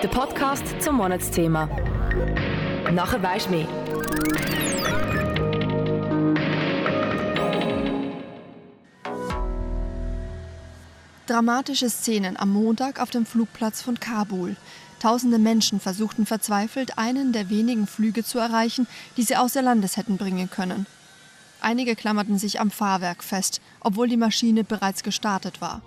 Der Podcast zum Monatsthema. Nachher weisst mehr. Dramatische Szenen am Montag auf dem Flugplatz von Kabul. Tausende Menschen versuchten verzweifelt, einen der wenigen Flüge zu erreichen, die sie außer Landes hätten bringen können. Einige klammerten sich am Fahrwerk fest, obwohl die Maschine bereits gestartet war.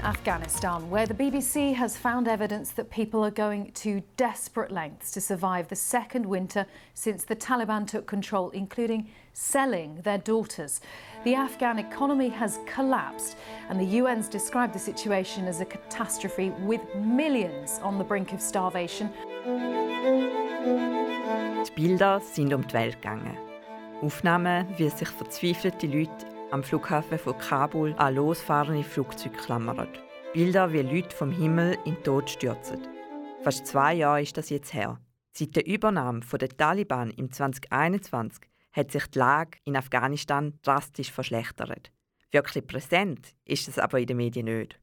Afghanistan, where the BBC has found evidence that people are going to desperate lengths to survive the second winter since the Taliban took control, including selling their daughters. The Afghan economy has collapsed, and the UN's described the situation as a catastrophe with millions on the brink of starvation. Die Bilder sind um die Welt gegangen. Aufnahmen, wie sich verzweifelte Leute am Flughafen von Kabul an losfahrende Flugzeuge klammern. Bilder, wie Leute vom Himmel in den Tod stürzen. Fast zwei Jahre ist das jetzt her. Seit der Übernahme der Taliban im 2021 hat sich die Lage in Afghanistan drastisch verschlechtert. Wirklich präsent ist es aber in den Medien nicht.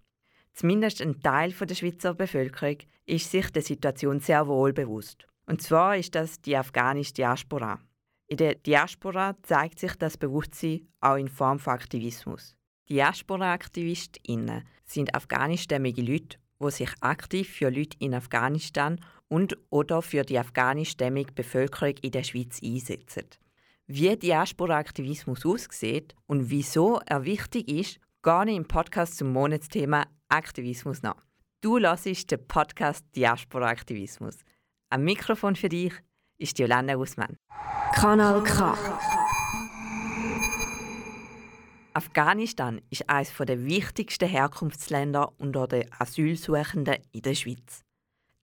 Zumindest ein Teil der Schweizer Bevölkerung ist sich der Situation sehr wohl bewusst. Und zwar ist das die afghanische Diaspora. In der Diaspora zeigt sich das Bewusstsein auch in Form von Aktivismus. Diaspora-AktivistInnen sind afghanischstämmige Leute, die sich aktiv für Leute in Afghanistan und oder für die afghanischstämmige Bevölkerung in der Schweiz einsetzen. Wie Diaspora-Aktivismus aussieht und wieso er wichtig ist, gehe ich im Podcast zum Monatsthema Aktivismus nach. Du hörst den Podcast Diaspora-Aktivismus. Am Mikrofon für dich ist Jolanda Usman. Kanal K. Afghanistan ist eines der wichtigsten Herkunftsländer unter den Asylsuchenden in der Schweiz.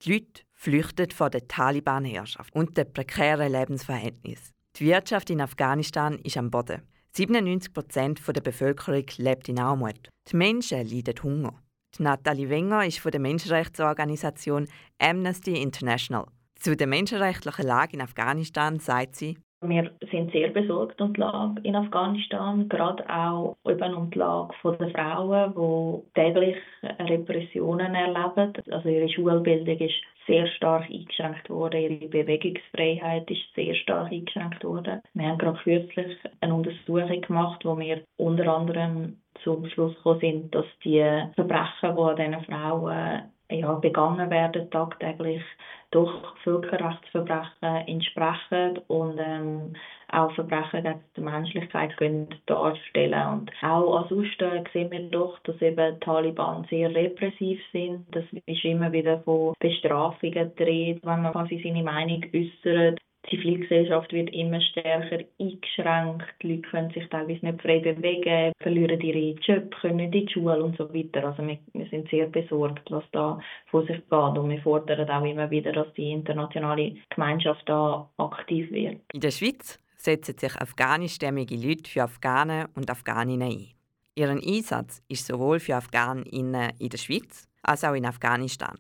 Die Leute flüchten vor der Taliban-Herrschaft und den prekären Lebensverhältnissen. Die Wirtschaft in Afghanistan ist am Boden. 97 Prozent der Bevölkerung lebt in Armut. Die Menschen leiden Hunger. Die Nathalie Wenger ist von der Menschenrechtsorganisation Amnesty International. Zu der menschenrechtlichen Lage in Afghanistan sagt sie, wir sind sehr besorgt um die Lage in Afghanistan, gerade auch eben um die Lage der Frauen, die täglich Repressionen erleben. Also ihre Schulbildung ist sehr stark eingeschränkt worden, ihre Bewegungsfreiheit ist sehr stark eingeschränkt worden. Wir haben gerade kürzlich eine Untersuchung gemacht, wo wir unter anderem zum Schluss gekommen sind, dass die Verbrechen, die an diesen Frauen ja, begangen werden tagtäglich, doch Völkerrechtsverbrechen entsprechen und ähm, auch Verbrechen gegen die Menschlichkeit können darstellen Und auch ansonsten sehen wir doch, dass eben die Taliban sehr repressiv sind. Das ist immer wieder von Bestrafungen dreht, wenn man quasi seine Meinung äußert. Die Zivilgesellschaft wird immer stärker eingeschränkt. Die Leute können sich teilweise nicht frei bewegen, verlieren ihre Jobs, können nicht in die Schule und so weiter. Also wir, wir sind sehr besorgt, was da vor sich geht. Und wir fordern auch immer wieder, dass die internationale Gemeinschaft da aktiv wird. In der Schweiz setzen sich afghanischstämmige Leute für Afghanen und Afghaninnen ein. Ihren Einsatz ist sowohl für Afghaninnen in der Schweiz als auch in Afghanistan.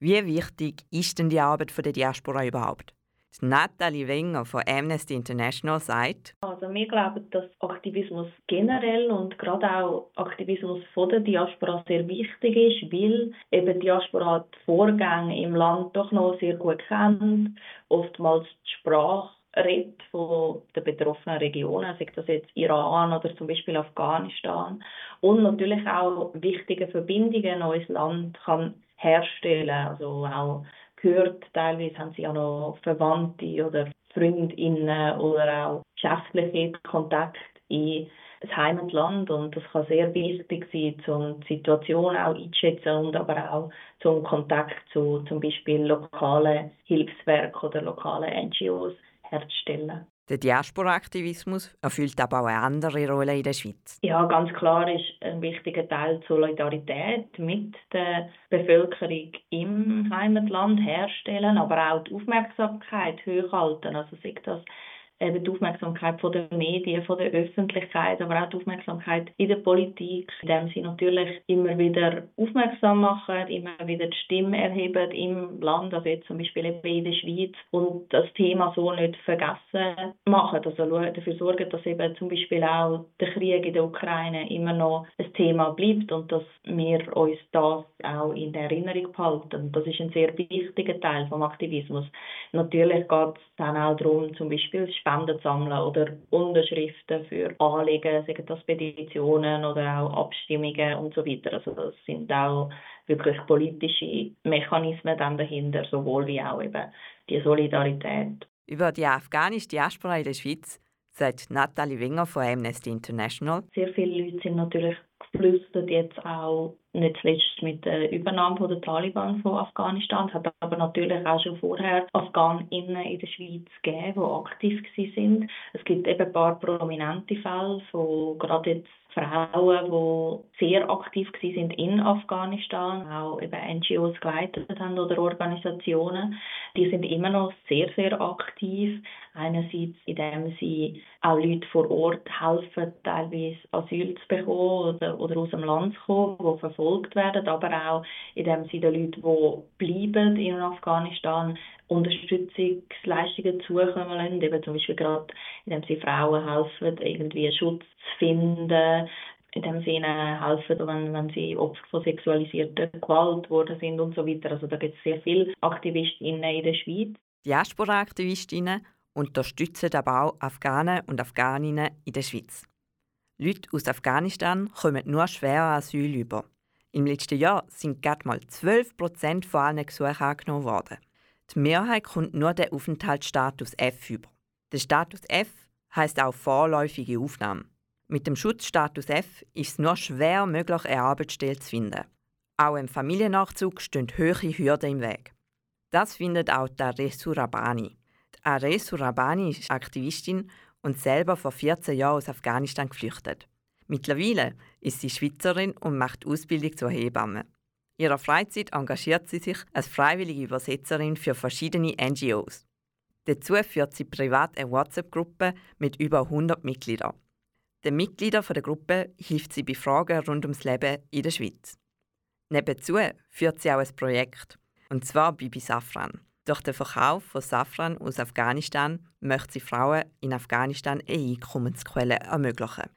Wie wichtig ist denn die Arbeit der Diaspora überhaupt? Nathalie Wenger von Amnesty International sagt, also wir glauben, dass Aktivismus generell und gerade auch Aktivismus von der Diaspora sehr wichtig ist, weil eben die Diaspora die Vorgänge im Land doch noch sehr gut kennt, oftmals die Sprache redet von den betroffenen Regionen, sei das jetzt Iran oder zum Beispiel Afghanistan. Und natürlich auch wichtige Verbindungen in unser Land kann herstellen, also auch gehört. Teilweise haben sie auch noch Verwandte oder Freundinnen oder auch geschäftliche Kontakte in das Heimatland und das kann sehr wichtig sein, um die Situation auch einzuschätzen und aber auch zum Kontakt zu zum Beispiel lokalen Hilfswerken oder lokalen NGOs herzustellen. Der Diaspora-Aktivismus erfüllt aber auch eine andere Rolle in der Schweiz. Ja, ganz klar ist ein wichtiger Teil Solidarität mit der Bevölkerung im Heimatland herstellen, aber auch die Aufmerksamkeit hochhalten. Also sagt das eben die Aufmerksamkeit von den Medien, von der Öffentlichkeit, aber auch die Aufmerksamkeit in der Politik, indem sie natürlich immer wieder aufmerksam machen, immer wieder die Stimme erheben im Land, also jetzt zum Beispiel in der Schweiz und das Thema so nicht vergessen machen, also dafür sorgen, dass eben zum Beispiel auch der Krieg in der Ukraine immer noch ein Thema bleibt und dass wir uns das auch in Erinnerung behalten. Das ist ein sehr wichtiger Teil vom Aktivismus. Natürlich geht es dann auch darum, zum Beispiel Spenden zu sammeln oder Unterschriften für Anliegen, sagen das Petitionen oder auch Abstimmungen und so weiter. Also das sind auch wirklich politische Mechanismen dann dahinter, sowohl wie auch eben die Solidarität. Über die afghanische Diaspora in der Schweiz sagt Nathalie Wenger von Amnesty International. Sehr viele Leute sind natürlich geflüstert jetzt auch nicht zuletzt mit der Übernahme der Taliban von Afghanistan. Es hat aber natürlich auch schon vorher Afghaninnen in der Schweiz gegeben, die aktiv sind. Es gibt eben ein paar prominente Fälle von gerade jetzt Frauen, die sehr aktiv sind in Afghanistan, auch eben NGOs geleitet haben oder Organisationen, die sind immer noch sehr, sehr aktiv. Einerseits, indem sie auch Leute vor Ort helfen, teilweise Asyl zu bekommen oder, oder aus dem Land zu kommen, die verfolgt werden, aber auch indem sie den Leuten, die bleiben in Afghanistan, Unterstützungsleistungen zukommen lassen, eben zum Beispiel gerade, indem sie Frauen helfen, irgendwie Schutz zu finden, indem sie ihnen helfen, wenn, wenn sie Opfer von sexualisierter Gewalt worden sind und so weiter. Also da gibt es sehr viele Aktivistinnen in der Schweiz. Diaspora-Aktivistinnen unterstützen aber auch Afghanen und Afghaninnen in der Schweiz. Leute aus Afghanistan kommen nur schwer Asyl über. Im letzten Jahr sind gerade mal 12 Prozent von allen Gesuchen angenommen worden. Die Mehrheit kommt nur den Aufenthaltsstatus F über. Der Status F heißt auch vorläufige Aufnahme. Mit dem Schutzstatus F ist es nur schwer möglich, eine Arbeitsstelle zu finden. Auch im Familiennachzug stehen hohe Hürden im Weg. Das findet auch Aresu Rabani. Aresu Rabani ist Aktivistin und selber vor 14 Jahren aus Afghanistan geflüchtet. Mittlerweile ist sie Schweizerin und macht Ausbildung zur Hebamme. In ihrer Freizeit engagiert sie sich als freiwillige Übersetzerin für verschiedene NGOs. Dazu führt sie privat eine WhatsApp-Gruppe mit über 100 Mitgliedern. Den Mitgliedern der Gruppe hilft sie bei Fragen rund ums Leben in der Schweiz. Nebenzu führt sie auch ein Projekt, und zwar Bibi Safran. Durch den Verkauf von Safran aus Afghanistan möchte sie Frauen in Afghanistan eine Einkommensquelle ermöglichen.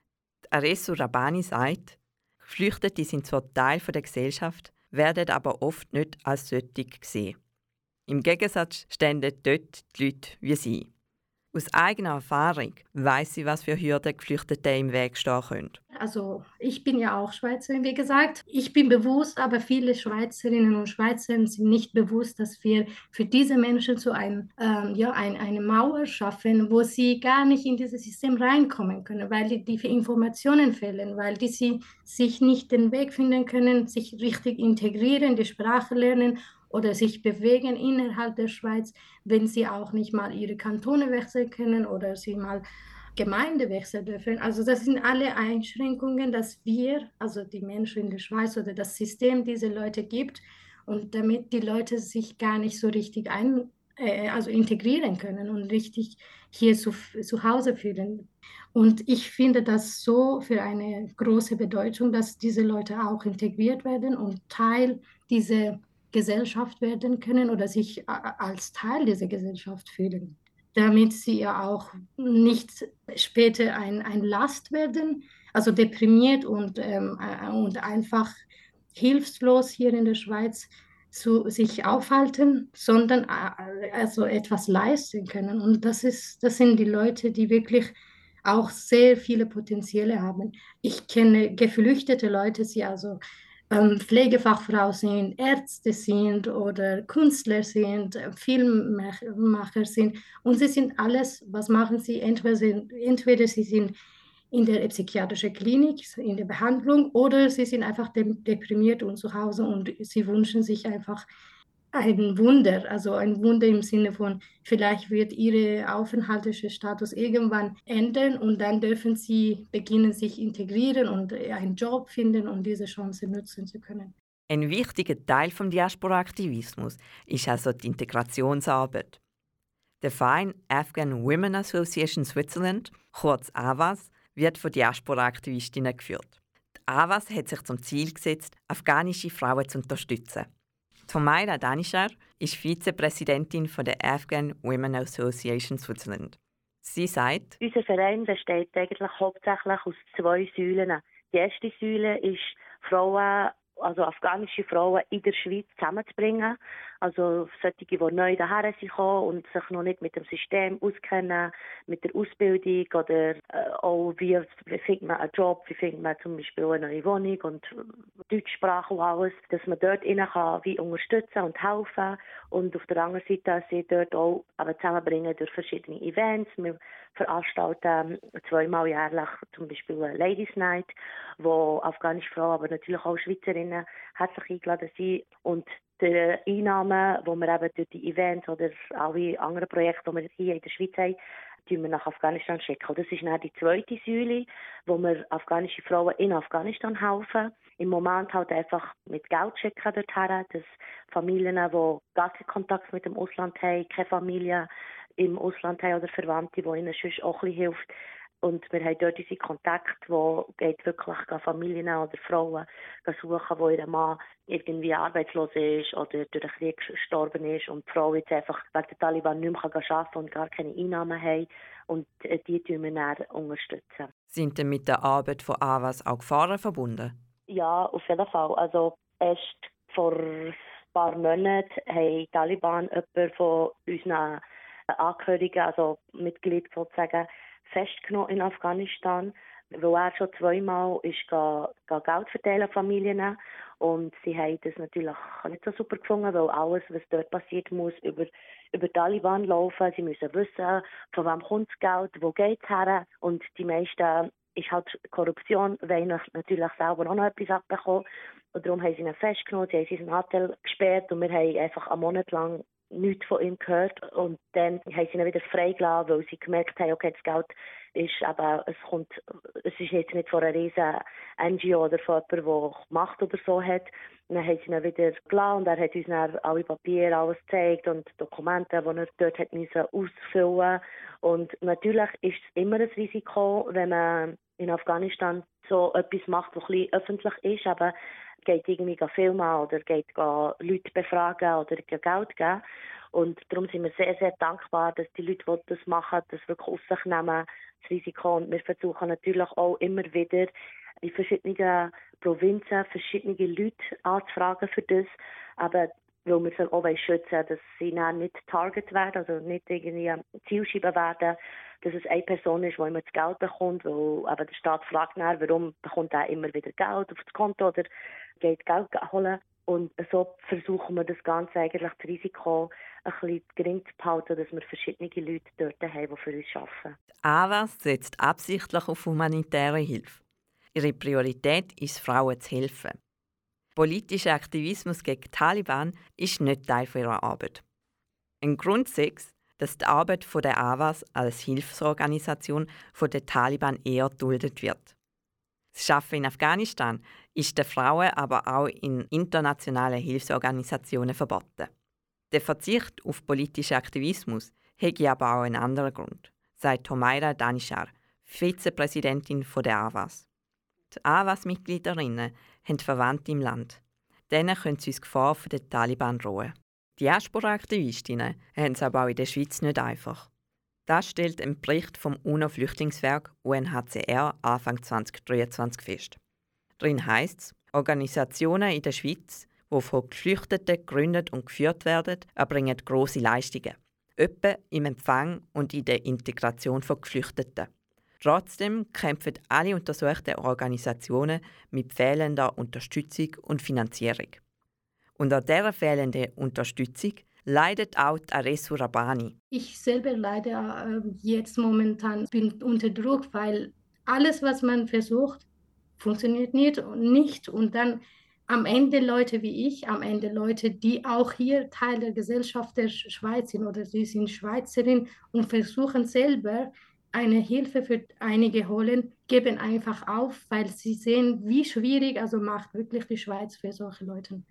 Aresu Rabani sagt, Geflüchtete sind zwar Teil der Gesellschaft, werden aber oft nicht als solche gesehen. Im Gegensatz stehen dort die Leute wie sie. Aus eigener Erfahrung weiß sie, was für Hürden Geflüchtete im Weg stehen können. Also ich bin ja auch Schweizerin, wie gesagt. Ich bin bewusst, aber viele Schweizerinnen und Schweizer sind nicht bewusst, dass wir für diese Menschen so ein, ähm, ja, ein, eine Mauer schaffen, wo sie gar nicht in dieses System reinkommen können, weil die, die Informationen fehlen, weil die sie sich nicht den Weg finden können, sich richtig integrieren, die Sprache lernen oder sich bewegen innerhalb der Schweiz, wenn sie auch nicht mal ihre Kantone wechseln können oder sie mal Gemeinde wechseln dürfen. Also das sind alle Einschränkungen, dass wir, also die Menschen in der Schweiz oder das System diese Leute gibt und damit die Leute sich gar nicht so richtig ein, äh, also integrieren können und richtig hier zu, zu Hause fühlen. Und ich finde das so für eine große Bedeutung, dass diese Leute auch integriert werden und Teil dieser Gesellschaft werden können oder sich äh, als Teil dieser Gesellschaft fühlen, damit sie ja auch nicht später ein, ein Last werden, also deprimiert und, ähm, äh, und einfach hilflos hier in der Schweiz zu sich aufhalten, sondern äh, also etwas leisten können. Und das, ist, das sind die Leute, die wirklich auch sehr viele Potenziale haben. Ich kenne geflüchtete Leute, die also Pflegefachfrau sind, Ärzte sind oder Künstler sind, äh, Filmmacher sind. Und sie sind alles, was machen sie? Entweder, sind, entweder sie sind in der psychiatrischen Klinik, in der Behandlung, oder sie sind einfach deprimiert und zu Hause und sie wünschen sich einfach ein Wunder, also ein Wunder im Sinne von, vielleicht wird ihre aufenthaltliche Status irgendwann ändern und dann dürfen sie beginnen, sich integrieren und einen Job finden und diese Chance nutzen zu können. Ein wichtiger Teil des Diaspora-Aktivismus ist also die Integrationsarbeit. Der Verein Afghan Women Association Switzerland, kurz AWAS, wird von Diaspora-Aktivistinnen geführt. Die AWAS hat sich zum Ziel gesetzt, afghanische Frauen zu unterstützen. Tomaida Danishar ist Vizepräsidentin von der Afghan Women Association Switzerland. Sie sagt, unser Verein besteht eigentlich hauptsächlich aus zwei Säulen. Die erste Säule ist Frauen also afghanische Frauen in der Schweiz zusammenzubringen. Also solche, die neu daher sind und sich noch nicht mit dem System auskennen, mit der Ausbildung oder äh, auch wie, wie findet man einen Job, wie findet man zum Beispiel eine neue Wohnung und Deutschsprache und alles, dass man dort ihnen kann wie unterstützen und helfen und auf der anderen Seite sie dort auch aber zusammenbringen durch verschiedene Events. Wir veranstalten zweimal jährlich zum Beispiel eine Ladies Night, wo afghanische Frauen, aber natürlich auch Schweizerinnen herzlich eingeladen sind und die Einnahmen, die wir eben durch die Events oder alle anderen Projekte, die wir hier in der Schweiz haben, die wir nach Afghanistan schicken. Das ist dann die zweite Säule, wo wir afghanische Frauen in Afghanistan helfen. Im Moment halt einfach mit Geld schicken dorthin, dass Familien, die gar keinen Kontakt mit dem Ausland haben, keine Familie im Ausland haben oder Verwandte, die ihnen sonst auch ein bisschen hilft, und wir haben dort unsere Kontakte, wo geht wirklich Familien oder Frauen suchen, wo ihr Mann irgendwie arbeitslos ist oder durch den Krieg gestorben ist und die Frau jetzt einfach wegen der Taliban nicht mehr arbeiten kann und gar keine Einnahmen haben. Und äh, die tun wir dann unterstützen. Sind denn mit der Arbeit von AWAS auch Gefahren verbunden? Ja, auf jeden Fall. Also erst vor ein paar Monaten haben die Taliban jemanden von unseren Angehörigen, also Mitglied sozusagen, festgenommen in Afghanistan, wo er schon zweimal ist ga, Geld verteilen Familien und sie haben das natürlich nicht so super gefunden, weil alles, was dort passiert, muss über über die Taliban laufen. Sie müssen wissen, von wem kommt das Geld, wo geht es her und die meisten ist halt Korruption, weil natürlich selber auch noch etwas abbekommen. Und darum haben sie ihn festgenommen, sie haben seinen Anteil gesperrt und wir haben einfach einen Monat lang nichts von ihm gehört. Und dann haben sie ihn wieder freigelassen, weil sie gemerkt haben, okay, das Geld ist aber, es kommt, es ist jetzt nicht von einer riesen NGO oder von jemandem, der Macht oder so hat. Und dann haben sie ihn wieder gelassen und er hat uns dann alle Papiere, alles gezeigt und Dokumente, die er dort hat ausfüllen Und natürlich ist es immer ein Risiko, wenn man in Afghanistan so etwas macht, was ein öffentlich ist, aber geht irgendwie filmen oder geht Leute befragen oder Geld geben. Und darum sind wir sehr, sehr dankbar, dass die Leute, die das machen, das wirklich auf sich nehmen, das Risiko. Und wir versuchen natürlich auch immer wieder in verschiedenen Provinzen verschiedene Leute anzufragen für das. Aber weil wir auch schützen dass sie dann nicht Target werden, also nicht irgendwie Zielscheibe werden, dass es eine Person ist, die immer das Geld bekommt, weil aber der Staat fragt nach, warum bekommt er immer wieder Geld auf das Konto oder geht Geld holen. Und so versuchen wir das Ganze eigentlich, das Risiko ein bisschen gering zu behalten, dass wir verschiedene Leute dort haben, die für uns arbeiten. AWAS setzt absichtlich auf humanitäre Hilfe. Ihre Priorität ist, Frauen zu helfen. Politischer Aktivismus gegen Taliban ist nicht Teil ihrer Arbeit. Ein Grund ist, dass die Arbeit der AWAS als Hilfsorganisation von den Taliban eher duldet wird. Das Arbeiten in Afghanistan ist den Frauen aber auch in internationalen Hilfsorganisationen verboten. Der Verzicht auf politischen Aktivismus hätte aber auch einen anderen Grund, sagt Homaira Danishar, Vizepräsidentin der AWAS. Die AWAS-Mitgliederinnen haben Verwandte im Land. Denen können sie uns Gefahr von den Taliban drohen. Die Diaspora-Aktivistinnen haben es aber auch in der Schweiz nicht einfach. Das stellt ein Bericht vom UNO-Flüchtlingswerk UNHCR Anfang 2023 fest. Darin heißt es, Organisationen in der Schweiz, die von Geflüchteten gegründet und geführt werden, erbringen grosse Leistungen. Etwa im Empfang und in der Integration von Geflüchteten. Trotzdem kämpfen alle untersuchten Organisationen mit fehlender Unterstützung und Finanzierung. Unter dieser fehlenden Unterstützung leidet auch Aresu Rabani. Ich selber leide äh, jetzt momentan bin unter Druck, weil alles, was man versucht, funktioniert nicht und nicht. Und dann am Ende Leute wie ich, am Ende Leute, die auch hier Teil der Gesellschaft der Schweiz sind oder sie sind Schweizerin und versuchen selber eine Hilfe für einige holen, geben einfach auf, weil sie sehen, wie schwierig also macht wirklich die Schweiz für solche Leute.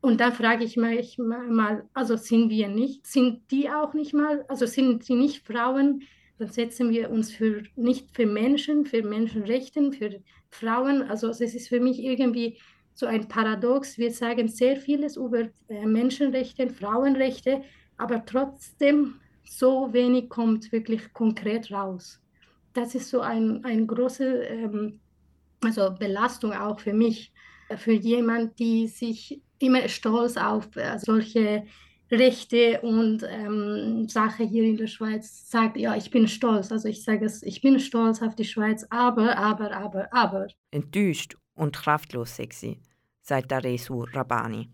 Und dann frage ich mich mal, also sind wir nicht, sind die auch nicht mal, also sind sie nicht Frauen, dann setzen wir uns für, nicht für Menschen, für Menschenrechte, für Frauen. Also es ist für mich irgendwie so ein Paradox. Wir sagen sehr vieles über äh, Menschenrechte, Frauenrechte, aber trotzdem so wenig kommt wirklich konkret raus. Das ist so ein, ein großes ähm, also Belastung auch für mich, für jemand, die sich immer stolz auf äh, solche Rechte und ähm, Sache hier in der Schweiz sagt, ja, ich bin stolz. Also ich sage es, ich bin stolz auf die Schweiz, aber, aber, aber, aber. Enttäuscht und kraftlos sexy, sagt Aresu Rabani.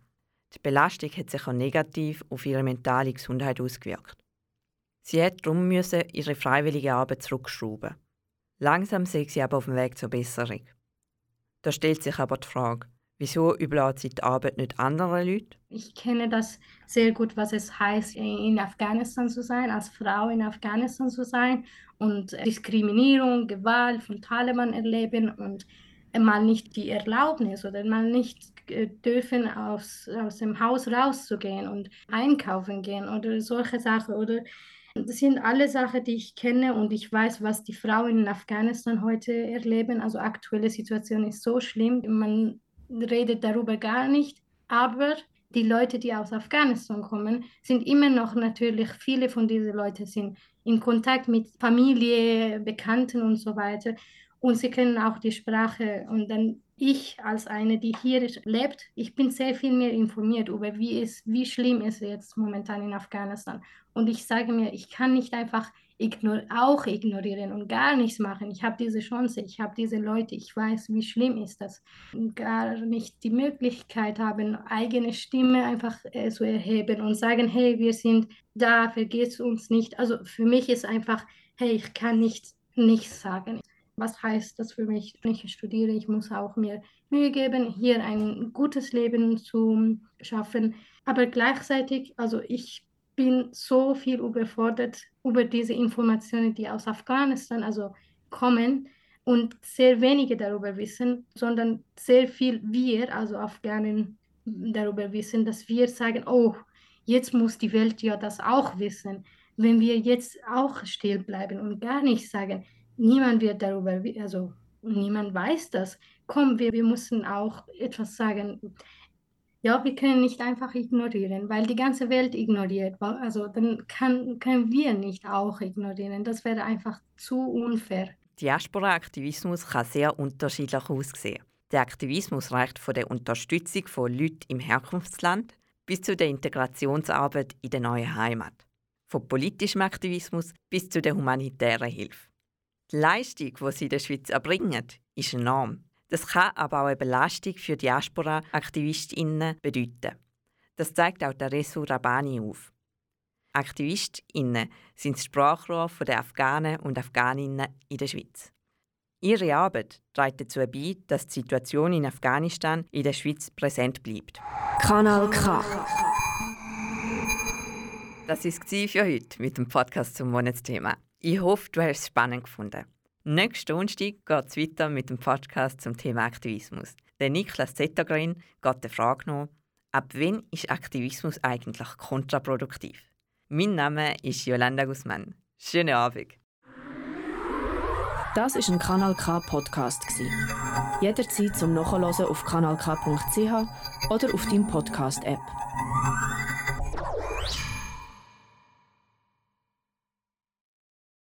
Die Belastung hat sich auch negativ auf ihre mentale Gesundheit ausgewirkt. Sie hat darum müssen ihre freiwillige Arbeit zurückschrauben. Langsam sei sie aber auf dem Weg zur Besserung. Da stellt sich aber die Frage, wieso überlässt sie die Arbeit nicht anderen Leuten? Ich kenne das sehr gut, was es heißt, in Afghanistan zu sein, als Frau in Afghanistan zu sein und Diskriminierung, Gewalt von Taliban erleben und mal nicht die Erlaubnis oder mal nicht dürfen aus, aus dem Haus rauszugehen und einkaufen gehen oder solche Sachen oder das sind alle Sachen, die ich kenne und ich weiß, was die Frauen in Afghanistan heute erleben. Also aktuelle Situation ist so schlimm, man redet darüber gar nicht, aber die Leute, die aus Afghanistan kommen, sind immer noch natürlich, viele von diesen Leuten sind in Kontakt mit Familie, Bekannten und so weiter. Und sie können auch die Sprache. Und dann ich als eine, die hier lebt, ich bin sehr viel mehr informiert über wie es, wie schlimm es jetzt momentan in Afghanistan. Und ich sage mir, ich kann nicht einfach ignor auch ignorieren und gar nichts machen. Ich habe diese Chance, ich habe diese Leute, ich weiß, wie schlimm ist das. Und gar nicht die Möglichkeit haben, eigene Stimme einfach äh, zu erheben und sagen, hey, wir sind da, vergiss uns nicht. Also für mich ist einfach, hey, ich kann nicht nichts sagen was heißt das für mich, wenn ich studiere? Ich muss auch mir Mühe geben, hier ein gutes Leben zu schaffen. Aber gleichzeitig, also ich bin so viel überfordert über diese Informationen, die aus Afghanistan also kommen und sehr wenige darüber wissen, sondern sehr viel wir, also Afghanen, darüber wissen, dass wir sagen, oh, jetzt muss die Welt ja das auch wissen. Wenn wir jetzt auch still bleiben und gar nichts sagen, niemand wird darüber, also niemand weiß das. Komm, wir, wir müssen auch etwas sagen. Ja, wir können nicht einfach ignorieren, weil die ganze Welt ignoriert. Also dann kann, können wir nicht auch ignorieren. Das wäre einfach zu unfair. Diaspora-Aktivismus kann sehr unterschiedlich aussehen. Der Aktivismus reicht von der Unterstützung von Leuten im Herkunftsland bis zu der Integrationsarbeit in der neuen Heimat. Vom politischem Aktivismus bis zu der humanitären Hilfe. Die Leistung, die sie in der Schweiz erbringen, ist enorm. Das kann aber auch eine Belastung für Diaspora-AktivistInnen bedeuten. Das zeigt auch der Resu Rabani auf. AktivistInnen sind das Sprachrohr der Afghanen und Afghaninnen in der Schweiz. Ihre Arbeit trägt dazu bei, dass die Situation in Afghanistan in der Schweiz präsent bleibt. Kanal K. Das war es für heute mit dem Podcast zum Monatsthema. Ich hoffe, du hast es spannend gefunden. Nächsten Donnerstag geht es weiter mit dem Podcast zum Thema Aktivismus. Der Niklas Zettergren geht der Frage nach, ab wann ist Aktivismus eigentlich kontraproduktiv? Mein Name ist Yolanda Guzman. Schönen Abend. Das ist ein Kanal K Podcast Jederzeit zum Nachhören auf kanalk.ch oder auf deinem Podcast App.